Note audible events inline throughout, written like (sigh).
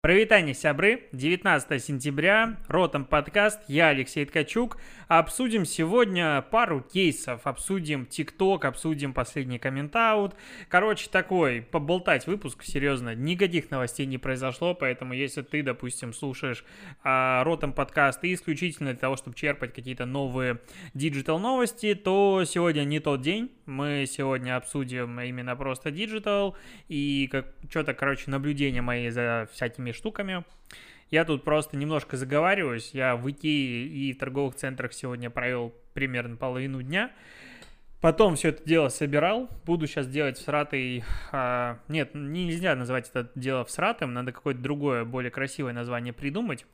Прывітанне, сябры! 19 сентября, Ротом подкаст, я Алексей Ткачук. Обсудим сегодня пару кейсов, обсудим TikTok, обсудим последний coming out. Короче, такой, поболтать выпуск, серьезно, никаких новостей не произошло, поэтому если ты, допустим, слушаешь а, Ротом подкаст и исключительно для того, чтобы черпать какие-то новые digital новости, то сегодня не тот день. Мы сегодня обсудим именно просто digital и как, что-то, короче, наблюдения мои за всякими разными штуками. Я тут просто немножко заговариваюсь. Я в Икее и в торговых центрах сегодня провел примерно половину дня. Потом все это дело собирал. Буду сейчас делать с Ратой... А, нет, нельзя называть это дело в Сратом. Надо какое-то другое, более красивое название придумать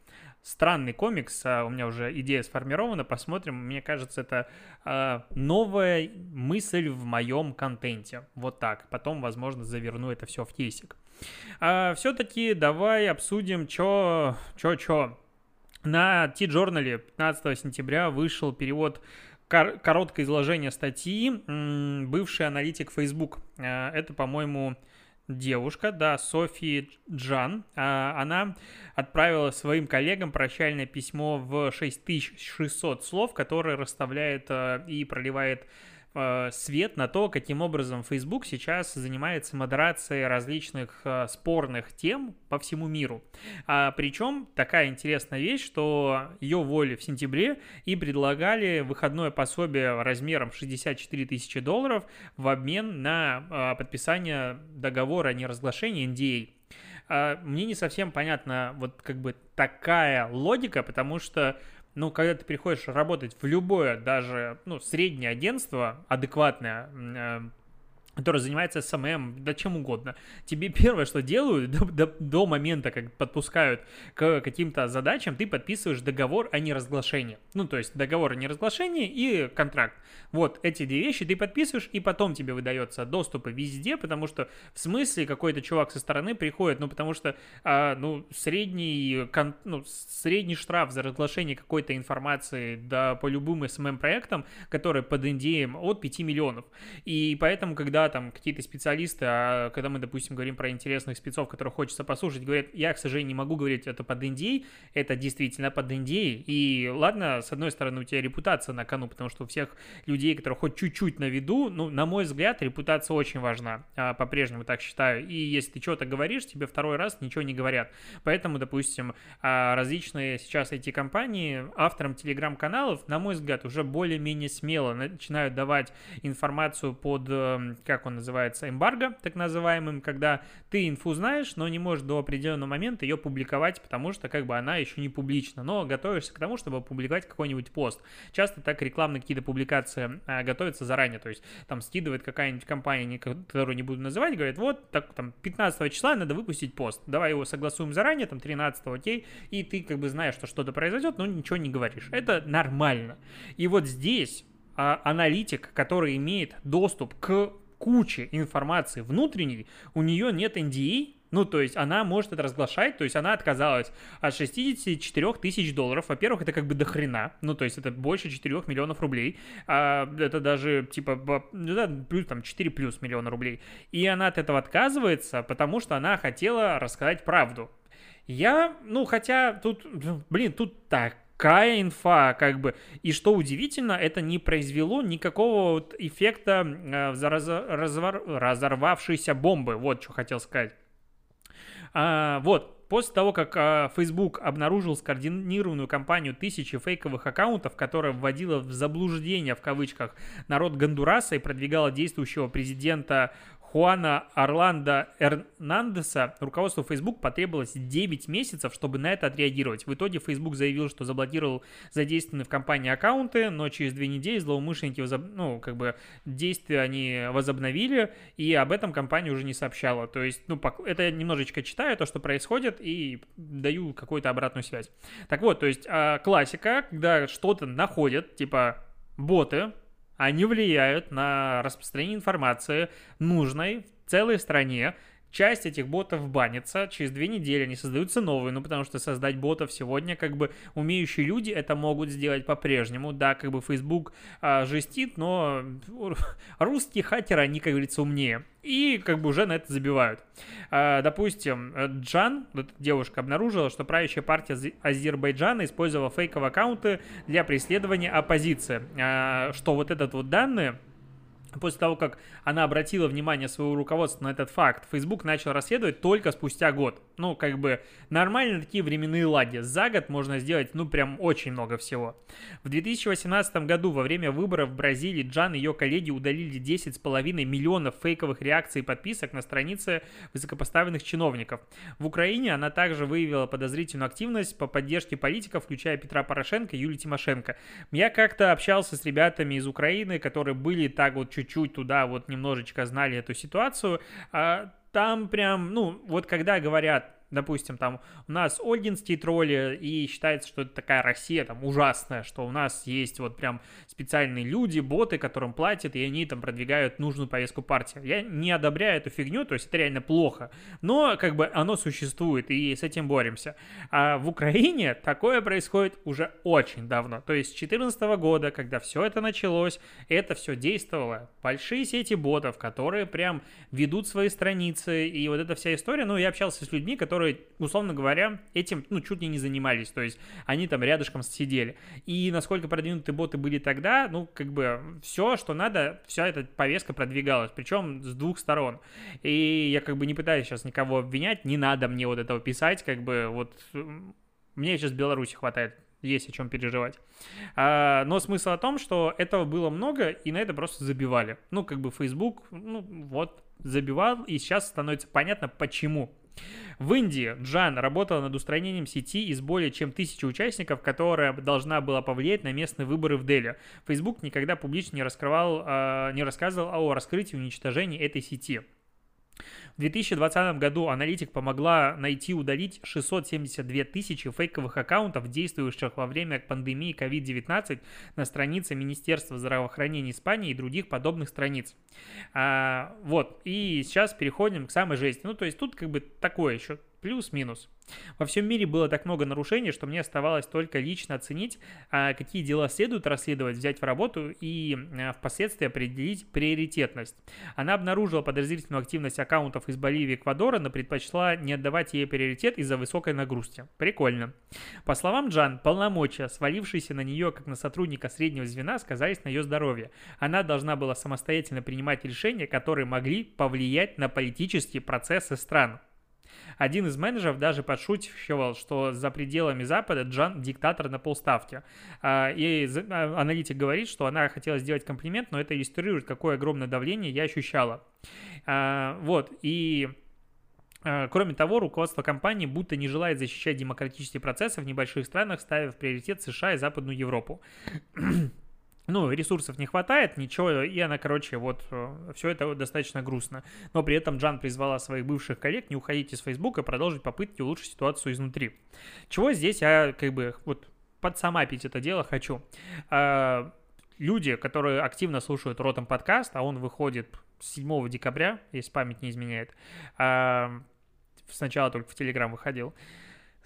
странный комикс, а у меня уже идея сформирована, посмотрим. Мне кажется, это а, новая мысль в моем контенте. Вот так. Потом, возможно, заверну это все в кейсик. А, все-таки давай обсудим, что, что, что. На T-журнале 15 сентября вышел перевод короткое изложение статьи бывший аналитик Facebook. А, это, по-моему, девушка, да, Софи Джан, а, она отправила своим коллегам прощальное письмо в 6600 слов, которое расставляет а, и проливает свет на то, каким образом Facebook сейчас занимается модерацией различных э, спорных тем по всему миру. А, причем такая интересная вещь, что ее уволили в сентябре и предлагали выходное пособие размером 64 тысячи долларов в обмен на а, подписание договора о неразглашении NDA. А, мне не совсем понятна вот как бы такая логика, потому что ну, когда ты приходишь работать в любое, даже, ну, среднее агентство, адекватное, э, который занимается SMM, да чем угодно. Тебе первое, что делают до, до, до момента, как подпускают к каким-то задачам, ты подписываешь договор о неразглашении. Ну, то есть договор о неразглашении и контракт. Вот эти две вещи ты подписываешь, и потом тебе выдается доступ везде, потому что в смысле какой-то чувак со стороны приходит, ну, потому что, а, ну, средний, кон, ну, средний штраф за разглашение какой-то информации, да, по любым SMM-проектам, которые под NDA от 5 миллионов. И поэтому, когда там какие-то специалисты, а когда мы, допустим, говорим про интересных спецов, которых хочется послушать, говорят, я, к сожалению, не могу говорить это под NDA, это действительно под NDA. И ладно, с одной стороны, у тебя репутация на кону, потому что у всех людей, которые хоть чуть-чуть на виду, ну, на мой взгляд, репутация очень важна, а, по-прежнему так считаю. И если ты что-то говоришь, тебе второй раз ничего не говорят. Поэтому, допустим, а, различные сейчас эти компании авторам телеграм-каналов, на мой взгляд, уже более-менее смело начинают давать информацию под, эм, как он называется, эмбарго, так называемым, когда ты инфу знаешь, но не можешь до определенного момента ее публиковать, потому что как бы она еще не публична, но готовишься к тому, чтобы публиковать какой-нибудь пост. Часто так рекламные какие-то публикации а, готовятся заранее, то есть там скидывает какая-нибудь компания, которую не буду называть, говорит, вот так там 15 числа надо выпустить пост, давай его согласуем заранее, там 13 окей, и ты как бы знаешь, что что-то произойдет, но ничего не говоришь. Это нормально. И вот здесь а, аналитик, который имеет доступ к куча информации внутренней, у нее нет NDA, ну, то есть она может это разглашать, то есть она отказалась от 64 тысяч долларов. Во-первых, это как бы до хрена, ну, то есть это больше 4 миллионов рублей. А, это даже, типа, ну, да, плюс, там, 4 плюс миллиона рублей. И она от этого отказывается, потому что она хотела рассказать правду. Я, ну, хотя тут, блин, тут так такая инфа, как бы. И что удивительно, это не произвело никакого вот эффекта э, раз, разорвавшейся бомбы. Вот что хотел сказать. А, вот, после того, как а, Facebook обнаружил скоординированную кампанию тысячи фейковых аккаунтов, которая вводила в заблуждение, в кавычках, народ Гондураса и продвигала действующего президента Хуана Орландо Эрнандеса руководству Facebook потребовалось 9 месяцев, чтобы на это отреагировать. В итоге Facebook заявил, что заблокировал задействованные в компании аккаунты, но через две недели злоумышленники, возоб... ну, как бы, действия они возобновили, и об этом компания уже не сообщала. То есть, ну, это я немножечко читаю то, что происходит, и даю какую-то обратную связь. Так вот, то есть, а, классика, когда что-то находят, типа, боты, они влияют на распространение информации нужной в целой стране, часть этих ботов банится, через две недели они создаются новые, ну, потому что создать ботов сегодня, как бы, умеющие люди это могут сделать по-прежнему, да, как бы Facebook а, жестит, но (laughs) русские хакеры, они, как говорится, умнее, и как бы уже на это забивают. А, допустим, Джан, вот девушка, обнаружила, что правящая партия Азербайджана использовала фейковые аккаунты для преследования оппозиции, а, что вот этот вот данные После того, как она обратила внимание своего руководства на этот факт, Facebook начал расследовать только спустя год. Ну, как бы нормально такие временные лаги. За год можно сделать, ну, прям очень много всего. В 2018 году во время выборов в Бразилии Джан и ее коллеги удалили 10,5 миллионов фейковых реакций и подписок на странице высокопоставленных чиновников. В Украине она также выявила подозрительную активность по поддержке политиков, включая Петра Порошенко и Юлии Тимошенко. Я как-то общался с ребятами из Украины, которые были так вот чуть чуть-чуть туда вот немножечко знали эту ситуацию, а там прям, ну, вот когда говорят допустим, там у нас ольгинские тролли, и считается, что это такая Россия там ужасная, что у нас есть вот прям специальные люди, боты, которым платят, и они там продвигают нужную повестку партии. Я не одобряю эту фигню, то есть это реально плохо, но как бы оно существует, и с этим боремся. А в Украине такое происходит уже очень давно, то есть с 2014 года, когда все это началось, это все действовало. Большие сети ботов, которые прям ведут свои страницы, и вот эта вся история, ну, я общался с людьми, которые которые, условно говоря, этим, ну, чуть ли не занимались, то есть они там рядышком сидели. И насколько продвинутые боты были тогда, ну, как бы все, что надо, вся эта повестка продвигалась, причем с двух сторон. И я как бы не пытаюсь сейчас никого обвинять, не надо мне вот этого писать, как бы вот мне сейчас в Беларуси хватает есть о чем переживать. А, но смысл о том, что этого было много, и на это просто забивали. Ну, как бы Facebook, ну, вот, забивал, и сейчас становится понятно, почему. В Индии Джан работала над устранением сети из более чем тысячи участников, которая должна была повлиять на местные выборы в Дели. Facebook никогда публично не раскрывал, а, не рассказывал о раскрытии и уничтожении этой сети. В 2020 году аналитик помогла найти и удалить 672 тысячи фейковых аккаунтов, действующих во время пандемии COVID-19 на странице Министерства здравоохранения Испании и других подобных страниц. А, вот, и сейчас переходим к самой жести. Ну, то есть тут как бы такое еще плюс-минус. Во всем мире было так много нарушений, что мне оставалось только лично оценить, а, какие дела следует расследовать, взять в работу и а, впоследствии определить приоритетность. Она обнаружила подозрительную активность аккаунтов из Боливии и Эквадора, но предпочла не отдавать ей приоритет из-за высокой нагрузки. Прикольно. По словам Джан, полномочия, свалившиеся на нее как на сотрудника среднего звена, сказались на ее здоровье. Она должна была самостоятельно принимать решения, которые могли повлиять на политические процессы стран. Один из менеджеров даже подшучивал, что за пределами Запада Джан диктатор на полставки. А, и а, аналитик говорит, что она хотела сделать комплимент, но это иллюстрирует, какое огромное давление я ощущала. А, вот, и Кроме того, руководство компании будто не желает защищать демократические процессы в небольших странах, ставя в приоритет США и Западную Европу ну, ресурсов не хватает, ничего, и она, короче, вот, э, все это достаточно грустно. Но при этом Джан призвала своих бывших коллег не уходить из Фейсбука и продолжить попытки улучшить ситуацию изнутри. Чего здесь я, как бы, вот, под sum up ить это дело хочу. А, люди, которые активно слушают Ротом подкаст, а он выходит 7 декабря, если память не изменяет, а, сначала только в Телеграм выходил,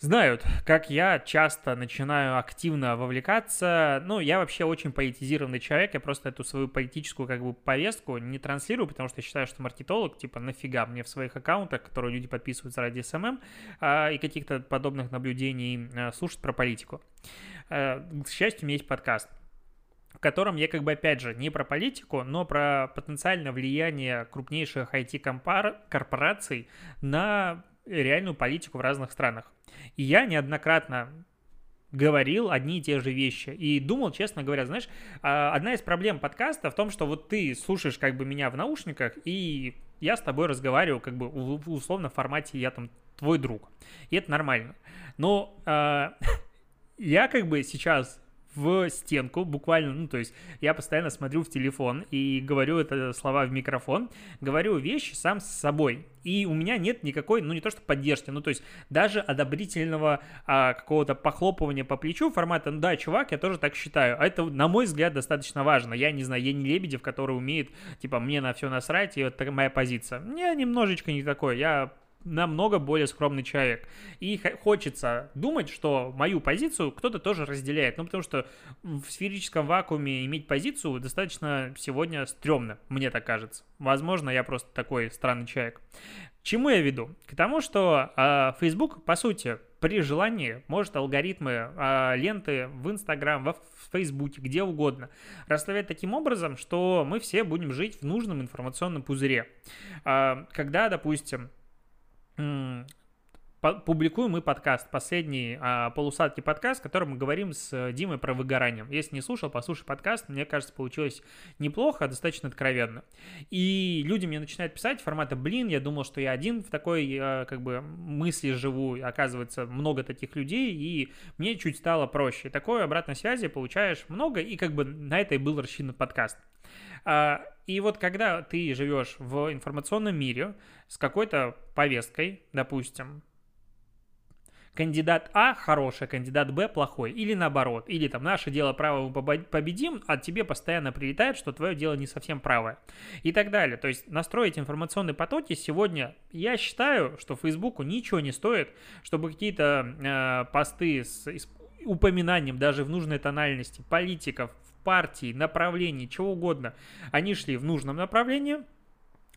знают, как я часто начинаю активно вовлекаться. Ну, я вообще очень политизированный человек, я просто эту свою политическую как бы повестку не транслирую, потому что я считаю, что маркетолог, типа, нафига мне в своих аккаунтах, которые люди подписываются ради SMM, а, и каких-то подобных наблюдений а, слушать про политику. А, к счастью, у меня есть подкаст в котором я как бы опять же не про политику, но про потенциальное влияние крупнейших IT-корпораций на реальную политику в разных странах. И я неоднократно говорил одни и те же вещи. И думал, честно говоря, знаешь, а, одна из проблем подкаста в том, что вот ты слушаешь как бы меня в наушниках, и я с тобой разговариваю как бы в условно формате «я там твой друг». И это нормально. Но э, (laughs) я как бы сейчас в стенку, буквально, ну, то есть я постоянно смотрю в телефон и говорю это слова в микрофон, говорю вещи сам с собой. И у меня нет никакой, ну, не то что поддержки, ну, то есть даже одобрительного а, какого-то похлопывания по плечу формата, ну, да, чувак, я тоже так считаю. А это, на мой взгляд, достаточно важно. Я не знаю, я не Лебедев, который умеет, типа, мне на все насрать, и вот моя позиция. Я немножечко не такой, я намного более скромный человек. И хочется думать, что мою позицию кто-то тоже разделяет. Ну, потому что в сферическом вакууме иметь позицию достаточно сегодня стрёмно, мне так кажется. Возможно, я просто такой странный человек. Чему я веду? К тому, что э, Facebook, по сути, при желании может алгоритмы э, ленты в Instagram, в Фейсбуке, где угодно расставлять таким образом, что мы все будем жить в нужном информационном пузыре. Э, когда, допустим, 嗯 публикуем мы подкаст, последний а, полусадки подкаст, в котором мы говорим с Димой про выгорание. Если не слушал, послушай подкаст, мне кажется, получилось неплохо, достаточно откровенно. И люди мне начинают писать формата, блин, я думал, что я один в такой, а, как бы, мысли живу, оказывается, много таких людей, и мне чуть стало проще. Такой обратной связи получаешь много, и как бы на это и был рассчитан подкаст. А, и вот когда ты живешь в информационном мире с какой-то повесткой, допустим, кандидат А хороший, кандидат Б плохой, или наоборот, или там наше дело право мы победим, а тебе постоянно прилетает, что твое дело не совсем правое, и так далее. То есть настроить информационные потоки сегодня, я считаю, что Фейсбуку ничего не стоит, чтобы какие-то э, посты с упоминанием даже в нужной тональности политиков, партии, направлений, чего угодно, они шли в нужном направлении,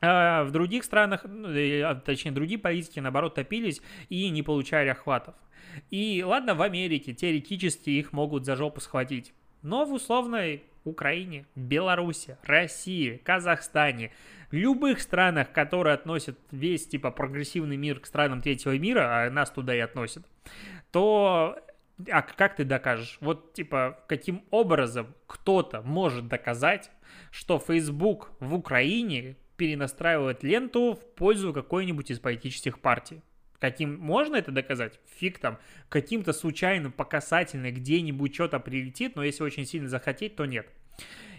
а в других странах, ну, а, точнее, другие политики, наоборот, топились и не получали охватов. И ладно, в Америке теоретически их могут за жопу схватить. Но в условной Украине, Беларуси, России, Казахстане, любых странах, которые относят весь типа прогрессивный мир к странам третьего мира, а нас туда и относят, то а как ты докажешь? Вот, типа, каким образом кто-то может доказать, что Facebook в Украине перенастраивает ленту в пользу какой-нибудь из политических партий? Каким можно это доказать? Фиг там, каким-то случайным, по где-нибудь что-то прилетит, но если очень сильно захотеть, то нет.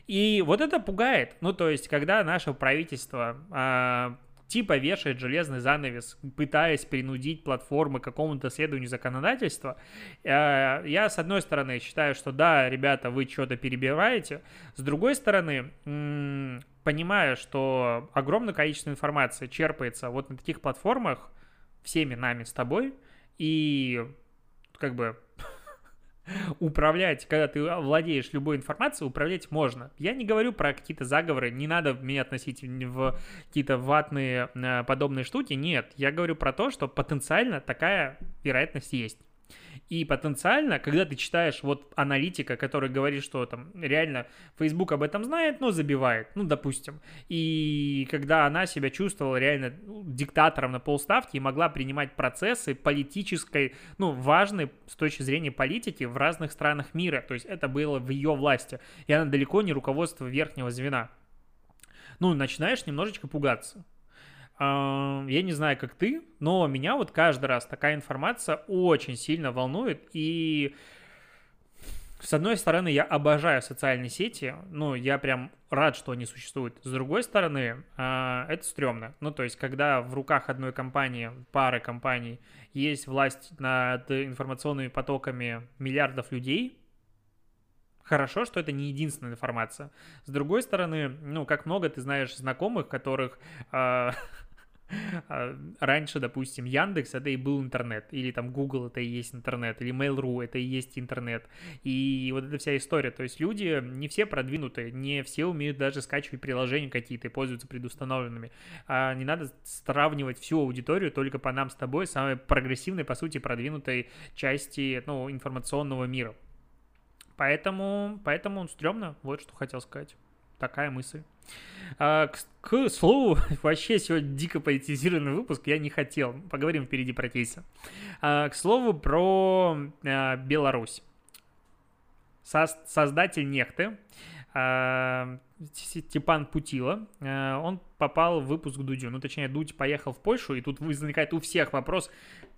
И вот это пугает. Ну, то есть, когда наше правительство э, типа вешает железный занавес, пытаясь принудить платформы к какому-то следованию законодательства. Э, я, с одной стороны, считаю, что да, ребята, вы что-то перебиваете. С другой стороны, понимая, что огромное количество информации черпается вот на таких платформах всеми нами с тобой, и как бы управлять, когда ты владеешь любой информацией, управлять можно. Я не говорю про какие-то заговоры, не надо меня относить в какие-то ватные э, подобные штуки, нет. Я говорю про то, что потенциально такая вероятность есть. И потенциально, когда ты читаешь вот аналитика, который говорит, что там реально Facebook об этом знает, но забивает, ну, допустим. И когда она себя чувствовала реально ну, диктатором на полставки и могла принимать процессы политической, ну, важной с точки зрения политики в разных странах мира. То есть это было в ее власти. И она далеко не руководство верхнего звена. Ну, начинаешь немножечко пугаться. Я не знаю, как ты, но меня вот каждый раз такая информация очень сильно волнует. И с одной стороны, я обожаю социальные сети, ну, я прям рад, что они существуют. С другой стороны, а, это стрёмно. Ну, то есть, когда в руках одной компании, пары компаний, есть власть над информационными потоками миллиардов людей, Хорошо, что это не единственная информация. С другой стороны, ну, как много ты знаешь знакомых, которых А, (laughs) раньше, допустим, Яндекс это и был интернет, или там Google это и есть интернет, или Mail.ru это и есть интернет. И вот эта вся история. То есть люди не все продвинутые, не все умеют даже скачивать приложения какие-то и пользуются предустановленными. А не надо сравнивать всю аудиторию только по нам с тобой, самой прогрессивной, по сути, продвинутой части ну, информационного мира. Поэтому, поэтому он стрёмно, вот что хотел сказать. Такая мысль. А, к, к слову, (laughs) вообще сегодня дико политизированный выпуск, я не хотел. Поговорим впереди про кейсы. А, к слову про а, Беларусь. Со создатель Нехты, а, Степан Путила, а, он попал в выпуск Дудю. Ну, точнее, Дудь поехал в Польшу, и тут возникает у всех вопрос,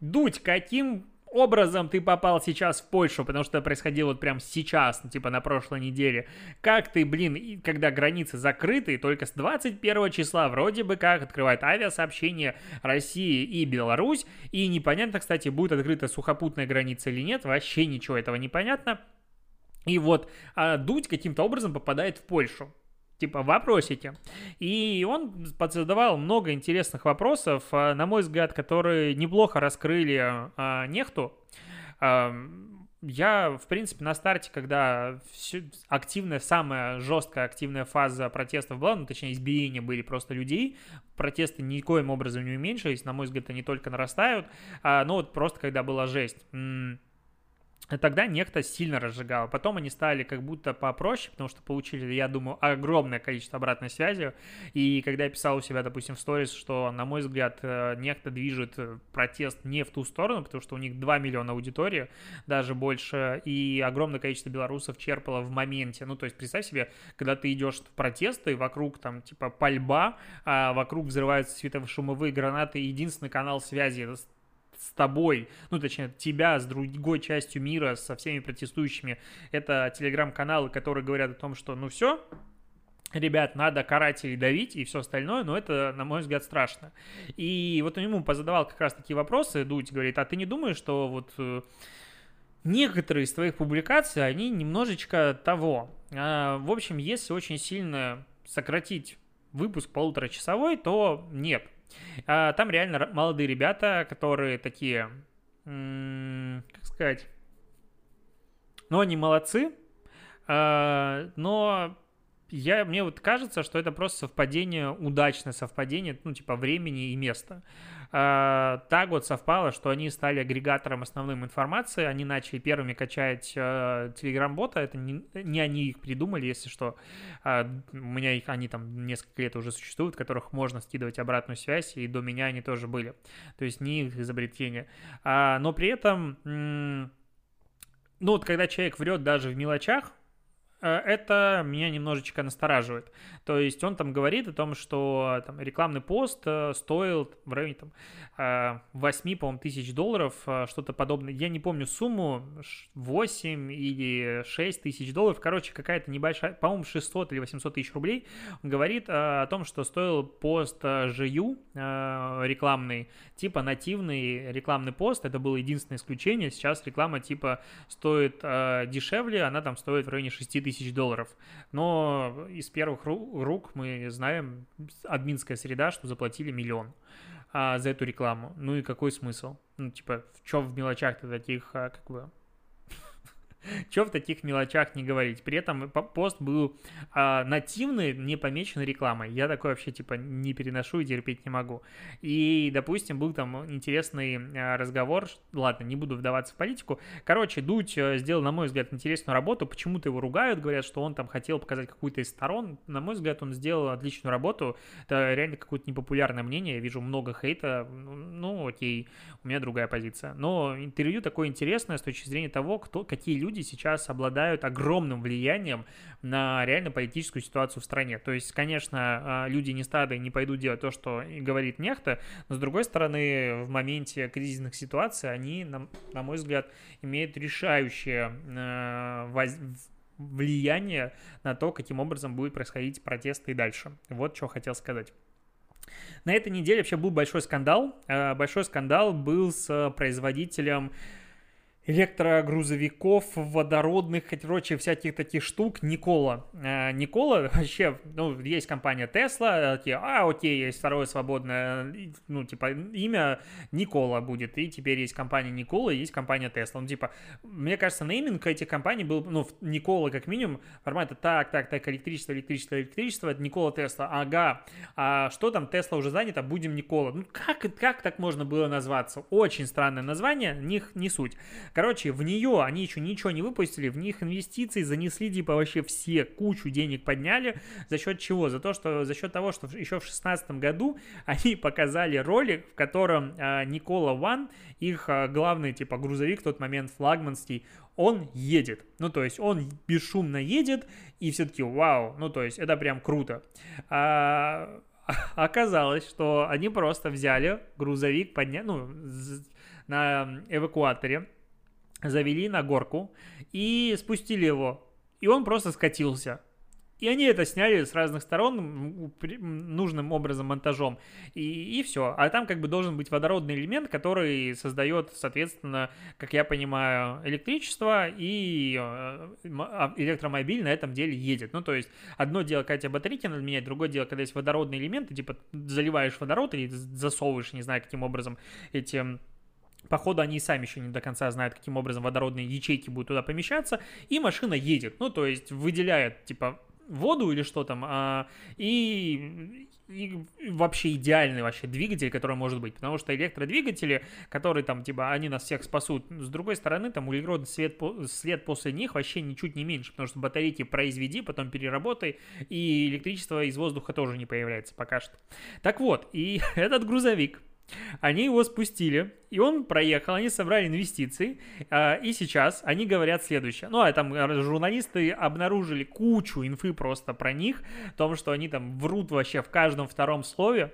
Дудь, каким образом ты попал сейчас в Польшу, потому что это происходило вот прямо сейчас, ну, типа на прошлой неделе. Как ты, блин, когда границы закрыты, только с 21 числа вроде бы как открывает авиасообщение России и Беларусь, и непонятно, кстати, будет открыта сухопутная граница или нет, вообще ничего этого не понятно. И вот а Дудь каким-то образом попадает в Польшу типа вопросики. И он задавал много интересных вопросов, а, на мой взгляд, которые неплохо раскрыли а, Нехту. А, я, в принципе, на старте, когда все, активная, самая жесткая активная фаза протестов была, ну, точнее, избиения были просто людей, протесты никоим образом не уменьшились, на мой взгляд, они только нарастают, а, но вот просто когда была жесть. Тогда некто сильно разжигал. Потом они стали как будто попроще, потому что получили, я думаю, огромное количество обратной связи. И когда я писал у себя, допустим, в сторис, что, на мой взгляд, э, некто движет э, протест не в ту сторону, потому что у них 2 миллиона аудитории, даже больше, и огромное количество белорусов черпало в моменте. Ну, то есть, представь себе, когда ты идешь в протесты, вокруг там, типа, пальба, а вокруг взрываются светошумовые гранаты, единственный канал связи с тобой, ну, точнее, тебя с другой частью мира, со всеми протестующими, это телеграм-каналы, которые говорят о том, что, ну, все, ребят, надо карателей давить и все остальное, но это, на мой взгляд, страшно. И вот ему позадавал как раз такие вопросы, Дудь говорит, а ты не думаешь, что вот э, некоторые из твоих публикаций, они немножечко того. А, в общем, если очень сильно сократить выпуск полуторачасовой, то нет. А, там реально молодые ребята, которые такие, как сказать, ну, они молодцы, а, но я, мне вот кажется, что это просто совпадение, удачное совпадение, ну, типа, времени и места. А, так вот совпало, что они стали агрегатором основным информации, они начали первыми качать телеграм-бота, это не, не они их придумали, если что. А, у меня их, они там несколько лет уже существуют, которых можно скидывать обратную связь, и до меня они тоже были. То есть не их изобретение. Но при этом, ну вот когда человек врет даже в мелочах, Э, это меня немножечко настораживает. То есть он там говорит о том, что там, рекламный пост э, стоил в районе там, 8, э, по-моему, тысяч долларов, что-то подобное. Я не помню сумму, 8 или 6 тысяч долларов. Короче, какая-то небольшая, по-моему, 600 или 800 тысяч рублей. Он говорит о том, что стоил пост GU рекламный, типа нативный рекламный пост. Это было единственное исключение. Сейчас реклама типа стоит дешевле, она там стоит в районе 6 тысяч тысяч долларов. Но из первых рук мы знаем, админская среда, что заплатили миллион а, за эту рекламу. Ну и какой смысл? Ну, типа, в чем в мелочах-то таких, а, как бы, (laughs) Че в таких мелочах не говорить? При этом пост был а, нативный, не помечен рекламой. Я такой вообще типа не переношу и терпеть не могу. И, допустим, был там интересный а, разговор. Ладно, не буду вдаваться в политику. Короче, Дудь э, сделал, на мой взгляд, интересную работу. Почему-то его ругают, говорят, что он там хотел показать какую-то из сторон. На мой взгляд, он сделал отличную работу. Это реально какое-то непопулярное мнение. Я вижу много хейта. Ну, окей, у меня другая позиция. Но интервью такое интересное с точки зрения того, кто, какие люди люди сейчас обладают огромным влиянием на реально политическую ситуацию в стране. То есть, конечно, а, люди не стады не пойдут делать то, что говорит нехта, но с другой стороны, в моменте кризисных ситуаций они, на, мой взгляд, имеют решающее э, воз влияние на то, каким образом будет происходить протесты и дальше. Вот что хотел сказать. На этой неделе вообще был большой скандал. Э, большой скандал был с производителем электрогрузовиков, водородных, короче, всяких таких штук. Никола. Э, Никола вообще, ну, есть компания Tesla, такие, а, окей, есть второе свободное, ну, типа, имя Никола будет, и теперь есть компания Никола, и есть компания Tesla. Ну, типа, мне кажется, нейминг этих компаний был, ну, Никола как минимум, формата так, так, так, электричество, электричество, электричество, это Никола Тесла, ага, а что там, Тесла уже занято, будем Никола. Ну, как, как так можно было назваться? Очень странное название, них не суть. Короче, в нее они еще ничего не выпустили, в них инвестиции занесли типа вообще все, кучу денег подняли. За счет чего? За то, что за счет того, что еще в 2016 году (laughs) они показали ролик, в котором э, Никола Ван, их э, главный типа грузовик в тот момент флагманский, он едет. Ну, то есть он бесшумно едет, и все-таки вау, ну, то есть это прям круто. А, (laughs) оказалось, что они просто взяли грузовик, подня... ну, на эвакуаторе, завели на горку и спустили его. И он просто скатился. И они это сняли с разных сторон нужным образом монтажом. И, и все. А там как бы должен быть водородный элемент, который создает, соответственно, как я понимаю, электричество, и э, а, электромобиль на этом деле едет. Ну, то есть, одно дело, когда тебе батарейки надо менять, другое дело, когда есть водородный элемент, ты типа заливаешь водород или засовываешь, не знаю, каким образом эти Походу, они сами еще не до конца знают, каким образом водородные ячейки будут туда помещаться, и машина едет. Ну, то есть выделяет, типа, воду или что там, а, и, и вообще идеальный вообще двигатель, который может быть, потому что электродвигатели, которые там, типа, они нас всех спасут, с другой стороны, там углеродный след, след после них вообще ничуть не меньше, потому что батарейки произведи, потом переработай, и электричество из воздуха тоже не появляется пока что. Так вот, и (laughs) этот грузовик, они его спустили, и он проехал, они собрали инвестиции, а, и сейчас они говорят следующее. Ну, а там журналисты обнаружили кучу инфы просто про них, о том, что они там врут вообще в каждом втором слове,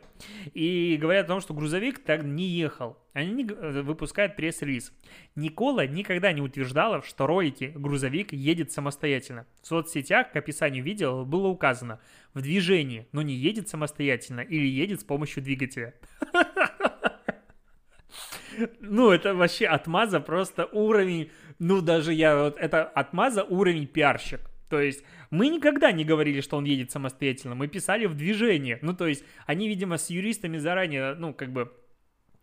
и говорят о том, что грузовик так не ехал. Они э, выпускают пресс-релиз. Никола никогда не утверждала, что ролики грузовик едет самостоятельно. В соцсетях к описанию видео было указано в движении, но не едет самостоятельно или едет с помощью двигателя. (laughs) Ну, это вообще отмаза просто уровень, ну, даже я вот, это отмаза уровень пиарщик. То есть мы никогда не говорили, что он едет самостоятельно, мы писали в движении. Ну, то есть они, видимо, с юристами заранее, ну, как бы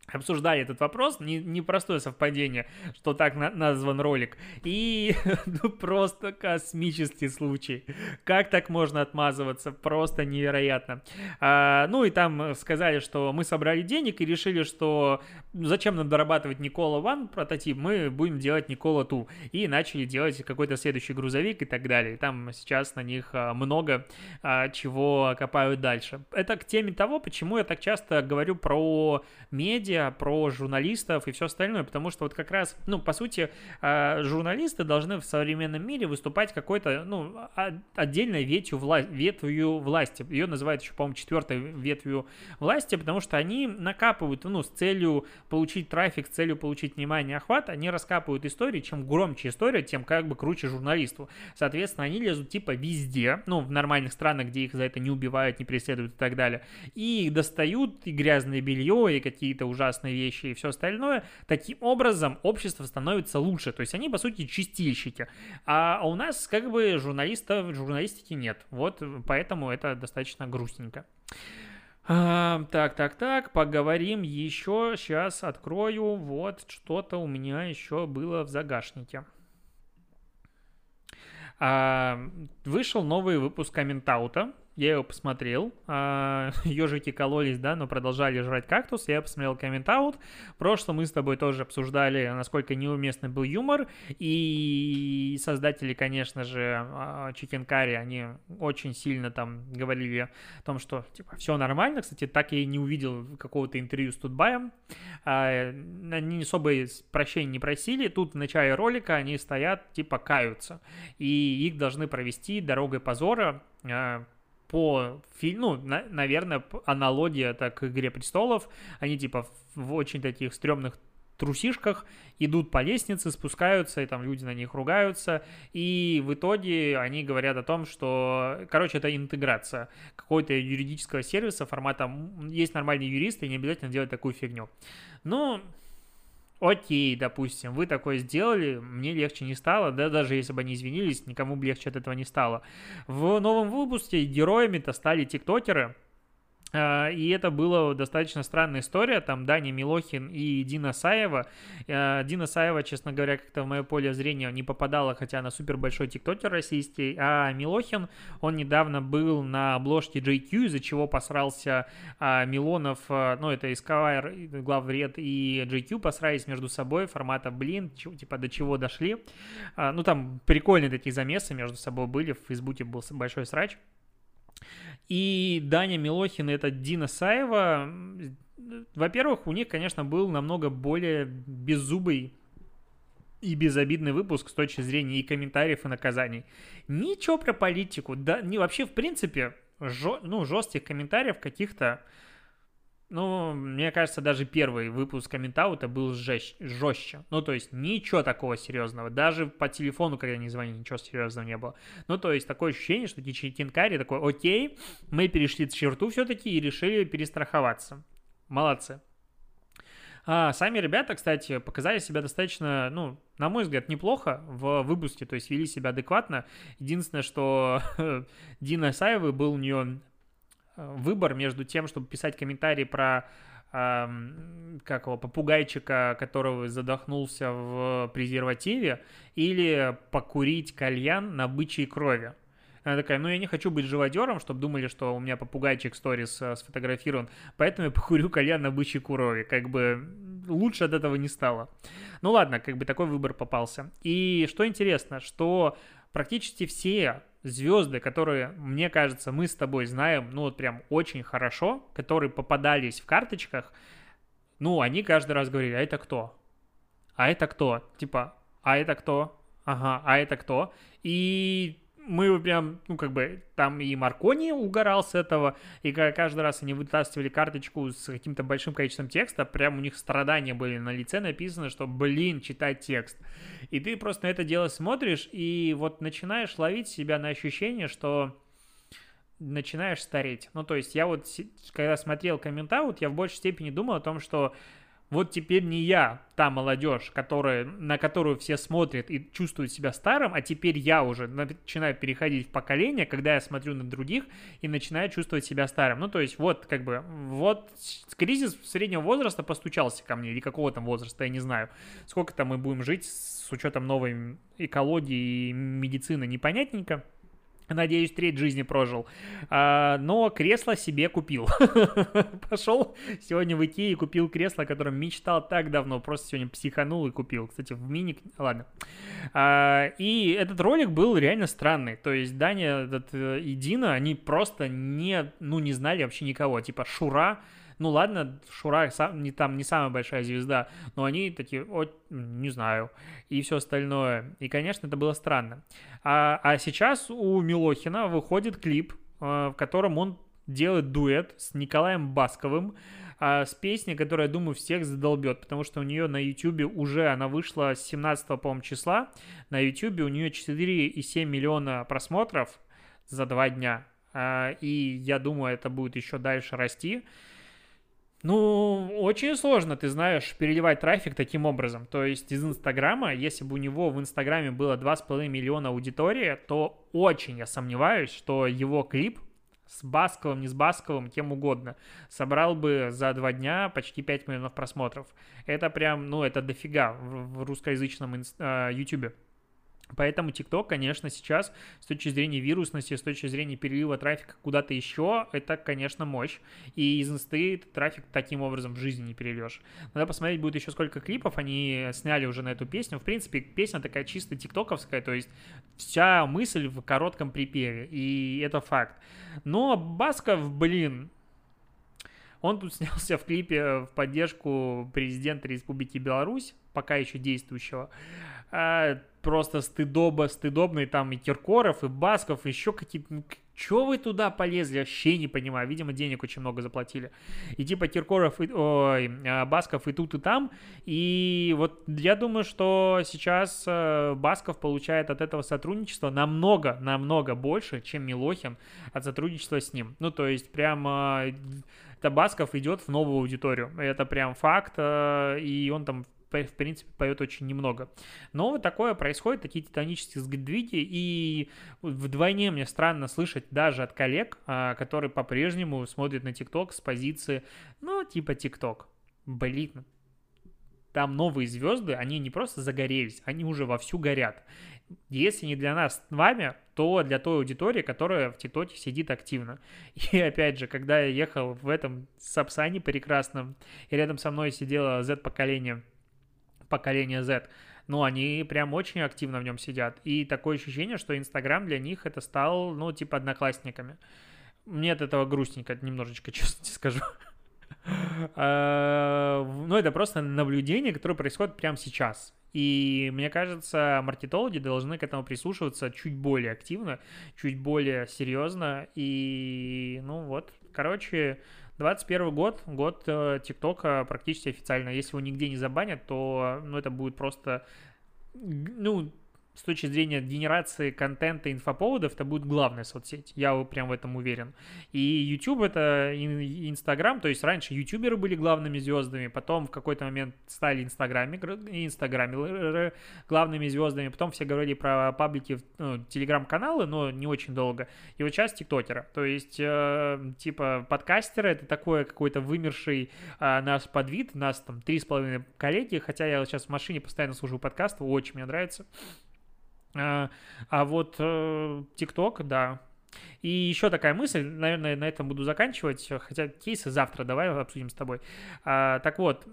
обсуждали этот вопрос, не, непростое совпадение, что так на, назван ролик, и (laughs) ну просто космический случай. Как так можно отмазываться? Просто невероятно. А, ну и там сказали, что мы собрали денег и решили, что зачем нам дорабатывать Никола Ван прототип, мы будем делать Никола Ту. И начали делать какой-то следующий грузовик и так далее. Там сейчас на них а, много а, чего копают дальше. Это к теме того, почему я так часто говорю про медиа, медиа, про журналистов и все остальное, потому что вот как раз, ну, по сути, а, журналисты должны в современном мире выступать какой-то, ну, отдельной ветвью, вла ветвью власти. Ее называют еще, по-моему, четвертой ветвью власти, потому что они накапывают, ну, с целью получить трафик, с целью получить внимание, охват, они раскапывают истории, чем громче история, тем как бы круче журналисту. Соответственно, они лезут типа везде, ну, в нормальных странах, где их за это не убивают, не преследуют и так далее, и достают и грязное белье, и какие-то ужасные ужасные вещи и все остальное, таким образом общество становится лучше. То есть они, по сути, чистильщики. А у нас как бы журналистов, журналистики нет. Вот поэтому это достаточно грустненько. А, так, так, так, поговорим еще. Сейчас открою. Вот что-то у меня еще было в загашнике. А, вышел новый выпуск комментаута я его посмотрел, а, (laughs) ежики кололись, да, но продолжали жрать кактус, я посмотрел коммент-аут, в прошлом мы с тобой тоже обсуждали, насколько неуместный был юмор, и создатели, конечно же, Chicken Curry, они очень сильно там говорили о том, что, типа, все нормально, кстати, так я и не увидел какого-то интервью с Тутбаем, а, они особо прощения не просили, тут в начале ролика они стоят, типа, каются, и их должны провести дорогой позора, а, по фильму, ну, на, наверное, аналогия так к «Игре престолов». Они типа в очень таких стрёмных трусишках идут по лестнице, спускаются, и там люди на них ругаются, и в итоге они говорят о том, что, короче, это интеграция какого-то юридического сервиса формата есть нормальные юристы, и не обязательно делать такую фигню. Ну, окей, допустим, вы такое сделали, мне легче не стало, да, даже если бы они извинились, никому бы легче от этого не стало. В новом выпуске героями-то стали тиктокеры, и это была достаточно странная история. Там Даня Милохин и Дина Саева. А, Дина Саева, честно говоря, как-то в мое поле зрения не попадала, хотя она супер большой тиктокер российский. А Милохин, он недавно был на обложке JQ, из-за чего посрался а, Милонов, ну это Эскавайр, главред и JQ посрались между собой формата, блин, типа до чего дошли. Ну там прикольные такие замесы между собой были, в Фейсбуке был большой срач. И Даня Милохин и это Дина Саева, во-первых, у них, конечно, был намного более беззубый и безобидный выпуск с точки зрения и комментариев, и наказаний. Ничего про политику, да, не вообще, в принципе, жё, ну, жестких комментариев каких-то ну, мне кажется, даже первый выпуск комментаута был жесть, жестче. Ну, то есть, ничего такого серьезного. Даже по телефону, когда не звонили, ничего серьезного не было. Ну, то есть, такое ощущение, что Тинкари такой, окей, мы перешли черту все-таки и решили перестраховаться. Молодцы. А сами ребята, кстати, показали себя достаточно, ну, на мой взгляд, неплохо в выпуске, то есть вели себя адекватно. Единственное, что (laughs) Дина Саевой был у нее выбор между тем, чтобы писать комментарии про как его, попугайчика, которого задохнулся в презервативе, или покурить кальян на бычьей крови. Она такая, ну я не хочу быть живодером, чтобы думали, что у меня попугайчик сторис э, сфотографирован, поэтому я покурю кальян на бычьей курове. Как бы лучше от этого не стало. Ну ладно, как бы такой выбор попался. И что интересно, что практически все звезды, которые, мне кажется, мы с тобой знаем, ну вот прям очень хорошо, которые попадались в карточках, ну, они каждый раз говорили, а это кто? А это кто? Типа, а это кто? Ага, а это кто? И мы прям, ну, как бы, там и Маркони угорал с этого, и каждый раз они вытаскивали карточку с каким-то большим количеством текста, прям у них страдания были на лице написано, что, блин, читать текст. И ты просто на это дело смотришь, и вот начинаешь ловить себя на ощущение, что начинаешь стареть. Ну, то есть я вот, когда смотрел комментаут, я в большей степени думал о том, что вот теперь не я та молодежь, которая, на которую все смотрят и чувствуют себя старым, а теперь я уже начинаю переходить в поколение, когда я смотрю на других и начинаю чувствовать себя старым. Ну, то есть вот как бы, вот кризис среднего возраста постучался ко мне, или какого там возраста, я не знаю. Сколько там мы будем жить с учетом новой экологии и медицины, непонятненько. Надеюсь, треть жизни прожил. А, но кресло себе купил. (laughs) Пошел сегодня в Икею и купил кресло, о котором мечтал так давно. Просто сегодня психанул и купил. Кстати, в мини... Ладно. А, и этот ролик был реально странный. То есть Даня этот, э, и Дина, они просто не, ну, не знали вообще никого. Типа Шура ну ладно, Шура сам, не, там не самая большая звезда, но они такие, о, не знаю, и все остальное. И, конечно, это было странно. А, а сейчас у Милохина выходит клип, э, в котором он делает дуэт с Николаем Басковым, а, с песней, которая, думаю, всех задолбет, потому что у нее на YouTube уже, она вышла с 17 по числа, на YouTube у нее 4,7 миллиона просмотров за два дня, а, и я думаю, это будет еще дальше расти. Ну, очень сложно, ты знаешь, переливать трафик таким образом. То есть из Инстаграма, если бы у него в Инстаграме было 2,5 миллиона аудитории, то очень я сомневаюсь, что его клип с Басковым, не с Басковым, кем угодно, собрал бы за два дня почти 5 миллионов просмотров. Это прям, ну, это дофига в, в русскоязычном э, YouTube. Поэтому TikTok, конечно, сейчас с точки зрения вирусности, с точки зрения перелива трафика куда-то еще, это, конечно, мощь. И из инсты трафик таким образом в жизни не перельешь. Надо посмотреть будет еще сколько клипов они сняли уже на эту песню. В принципе, песня такая чисто тиктоковская, то есть вся мысль в коротком припеве, и это факт. Но Басков, блин, он тут снялся в клипе в поддержку президента Республики Беларусь, пока еще действующего. А, просто стыдоба, стыдобный там и Киркоров, и Басков, и еще какие-то... Ну, вы туда полезли? Вообще не понимаю. Видимо, денег очень много заплатили. И типа Киркоров, и, ой, а, Басков и тут, и там. И вот я думаю, что сейчас э, Басков получает от этого сотрудничества намного, намного больше, чем Милохин от сотрудничества с ним. Ну, то есть прямо Табасков идет в новую аудиторию. Это прям факт, э, и он там в принципе, поет очень немного. Но вот такое происходит, такие титанические сдвиги, и вдвойне мне странно слышать даже от коллег, а, которые по-прежнему смотрят на ТикТок с позиции, ну, типа ТикТок. Блин, там новые звезды, они не просто загорелись, они уже вовсю горят. Если не для нас с вами, то для той аудитории, которая в ТикТоке сидит активно. (laughs) И опять же, когда я ехал в этом Сапсане прекрасном, и рядом со мной сидело Z-поколение, поколение Z, ну, они прям очень активно в нем сидят. И такое ощущение, что Инстаграм для них это стал, ну, типа одноклассниками. Мне от этого грустненько немножечко, (laughs) честно тебе скажу. А, ну, это просто наблюдение, которое происходит прямо сейчас. И мне кажется, маркетологи должны к этому прислушиваться чуть более активно, чуть более серьезно. И, ну вот, короче, 21 год, год э, ТикТока практически официально. Если его нигде не забанят, то ну, это будет просто ну, с точки зрения генерации контента, инфоповодов, это будет главная соцсеть. Я прям в этом уверен. И YouTube это Инстаграм, то есть раньше ютуберы были главными звездами, потом в какой-то момент стали инстаграме, инстаграме главными звездами, потом все говорили про паблики, ну, телеграм-каналы, но не очень долго. И вот сейчас тиктокера. То есть, э, типа, подкастеры это такой какой-то вымерший э, наш подвид, нас там три с половиной коллеги, хотя я сейчас в машине постоянно слушаю подкасты, очень мне нравится. А, а вот э, ТикТок, да. И еще такая мысль, наверное, на этом буду заканчивать, хотя кейсы завтра давай обсудим с тобой. А, так вот,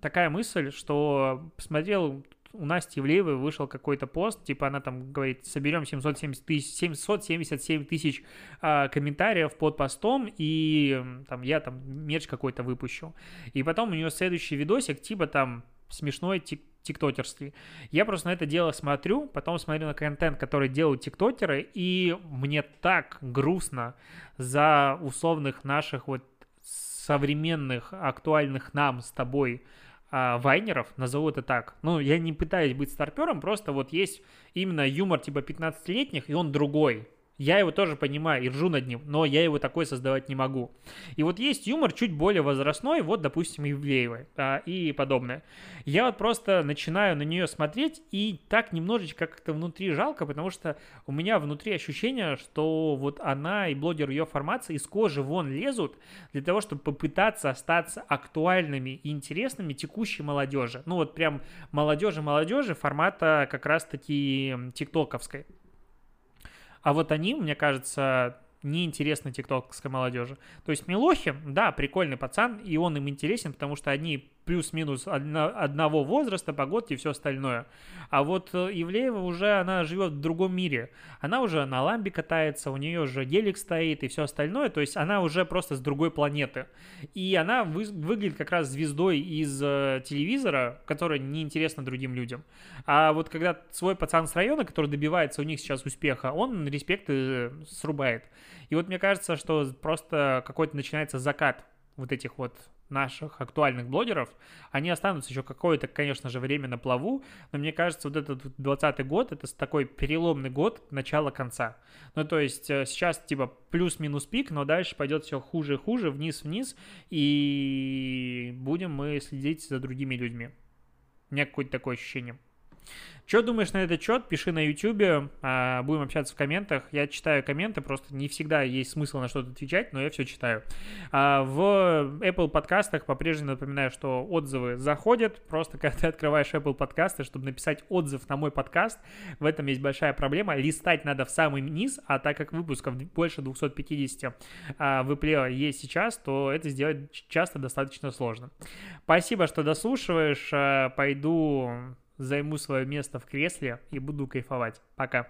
такая мысль, что посмотрел у Насти Ивлеевой вышел какой-то пост, типа она там говорит, соберем 770 тысяч, 777 тысяч а, комментариев под постом, и там я там мерч какой-то выпущу. И потом у нее следующий видосик, типа там смешной тик тиктокерский. Я просто на это дело смотрю, потом смотрю на контент, который делают тиктокеры, и мне так грустно за условных наших вот современных, актуальных нам с тобой а, вайнеров, назову это так. Ну, я не пытаюсь быть старпером, просто вот есть именно юмор типа 15-летних, и он другой. Я его тоже понимаю и ржу над ним, но я его такой создавать не могу. И вот есть юмор чуть более возрастной, вот, допустим, Ивлеевой а, и подобное. Я вот просто начинаю на нее смотреть, и так немножечко как-то внутри жалко, потому что у меня внутри ощущение, что вот она и блогер ее формации из кожи вон лезут для того, чтобы попытаться остаться актуальными и интересными текущей молодежи. Ну вот прям молодежи-молодежи формата как раз-таки тиктоковской. А вот они, мне кажется, неинтересны тиктокской молодежи. То есть Милохин, да, прикольный пацан, и он им интересен, потому что они плюс-минус одного возраста, погодки и все остальное. А вот э, Ивлеева уже, она живет в другом мире. Она уже на ламбе катается, у нее уже гелик стоит и все остальное. То есть она уже просто с другой планеты. И она вы, выглядит как раз звездой из э, телевизора, которая неинтересна другим людям. А вот когда свой пацан с района, который добивается у них сейчас успеха, он респект э, срубает. И вот мне кажется, что просто какой-то начинается закат вот этих вот наших актуальных блогеров, они останутся еще какое-то, конечно же, время на плаву, но мне кажется, вот этот 20 год, это такой переломный год начала-конца. Ну, то есть э, сейчас типа плюс-минус пик, но дальше пойдет все хуже и хуже, вниз-вниз, и будем мы следить за другими людьми. У меня какое-то такое ощущение. Что думаешь на этот счет? Пиши на YouTube, а, будем общаться в комментах. Я читаю комменты, просто не всегда есть смысл на что-то отвечать, но я все читаю. А, в Apple подкастах по-прежнему напоминаю, что отзывы заходят. Просто когда ты открываешь Apple подкасты, чтобы написать отзыв на мой подкаст, в этом есть большая проблема. Листать надо в самый низ, а так как выпусков больше 250 а, в Apple есть сейчас, то это сделать часто достаточно сложно. Спасибо, что дослушиваешь. Пойду займу свое место в кресле и буду кайфовать. Пока.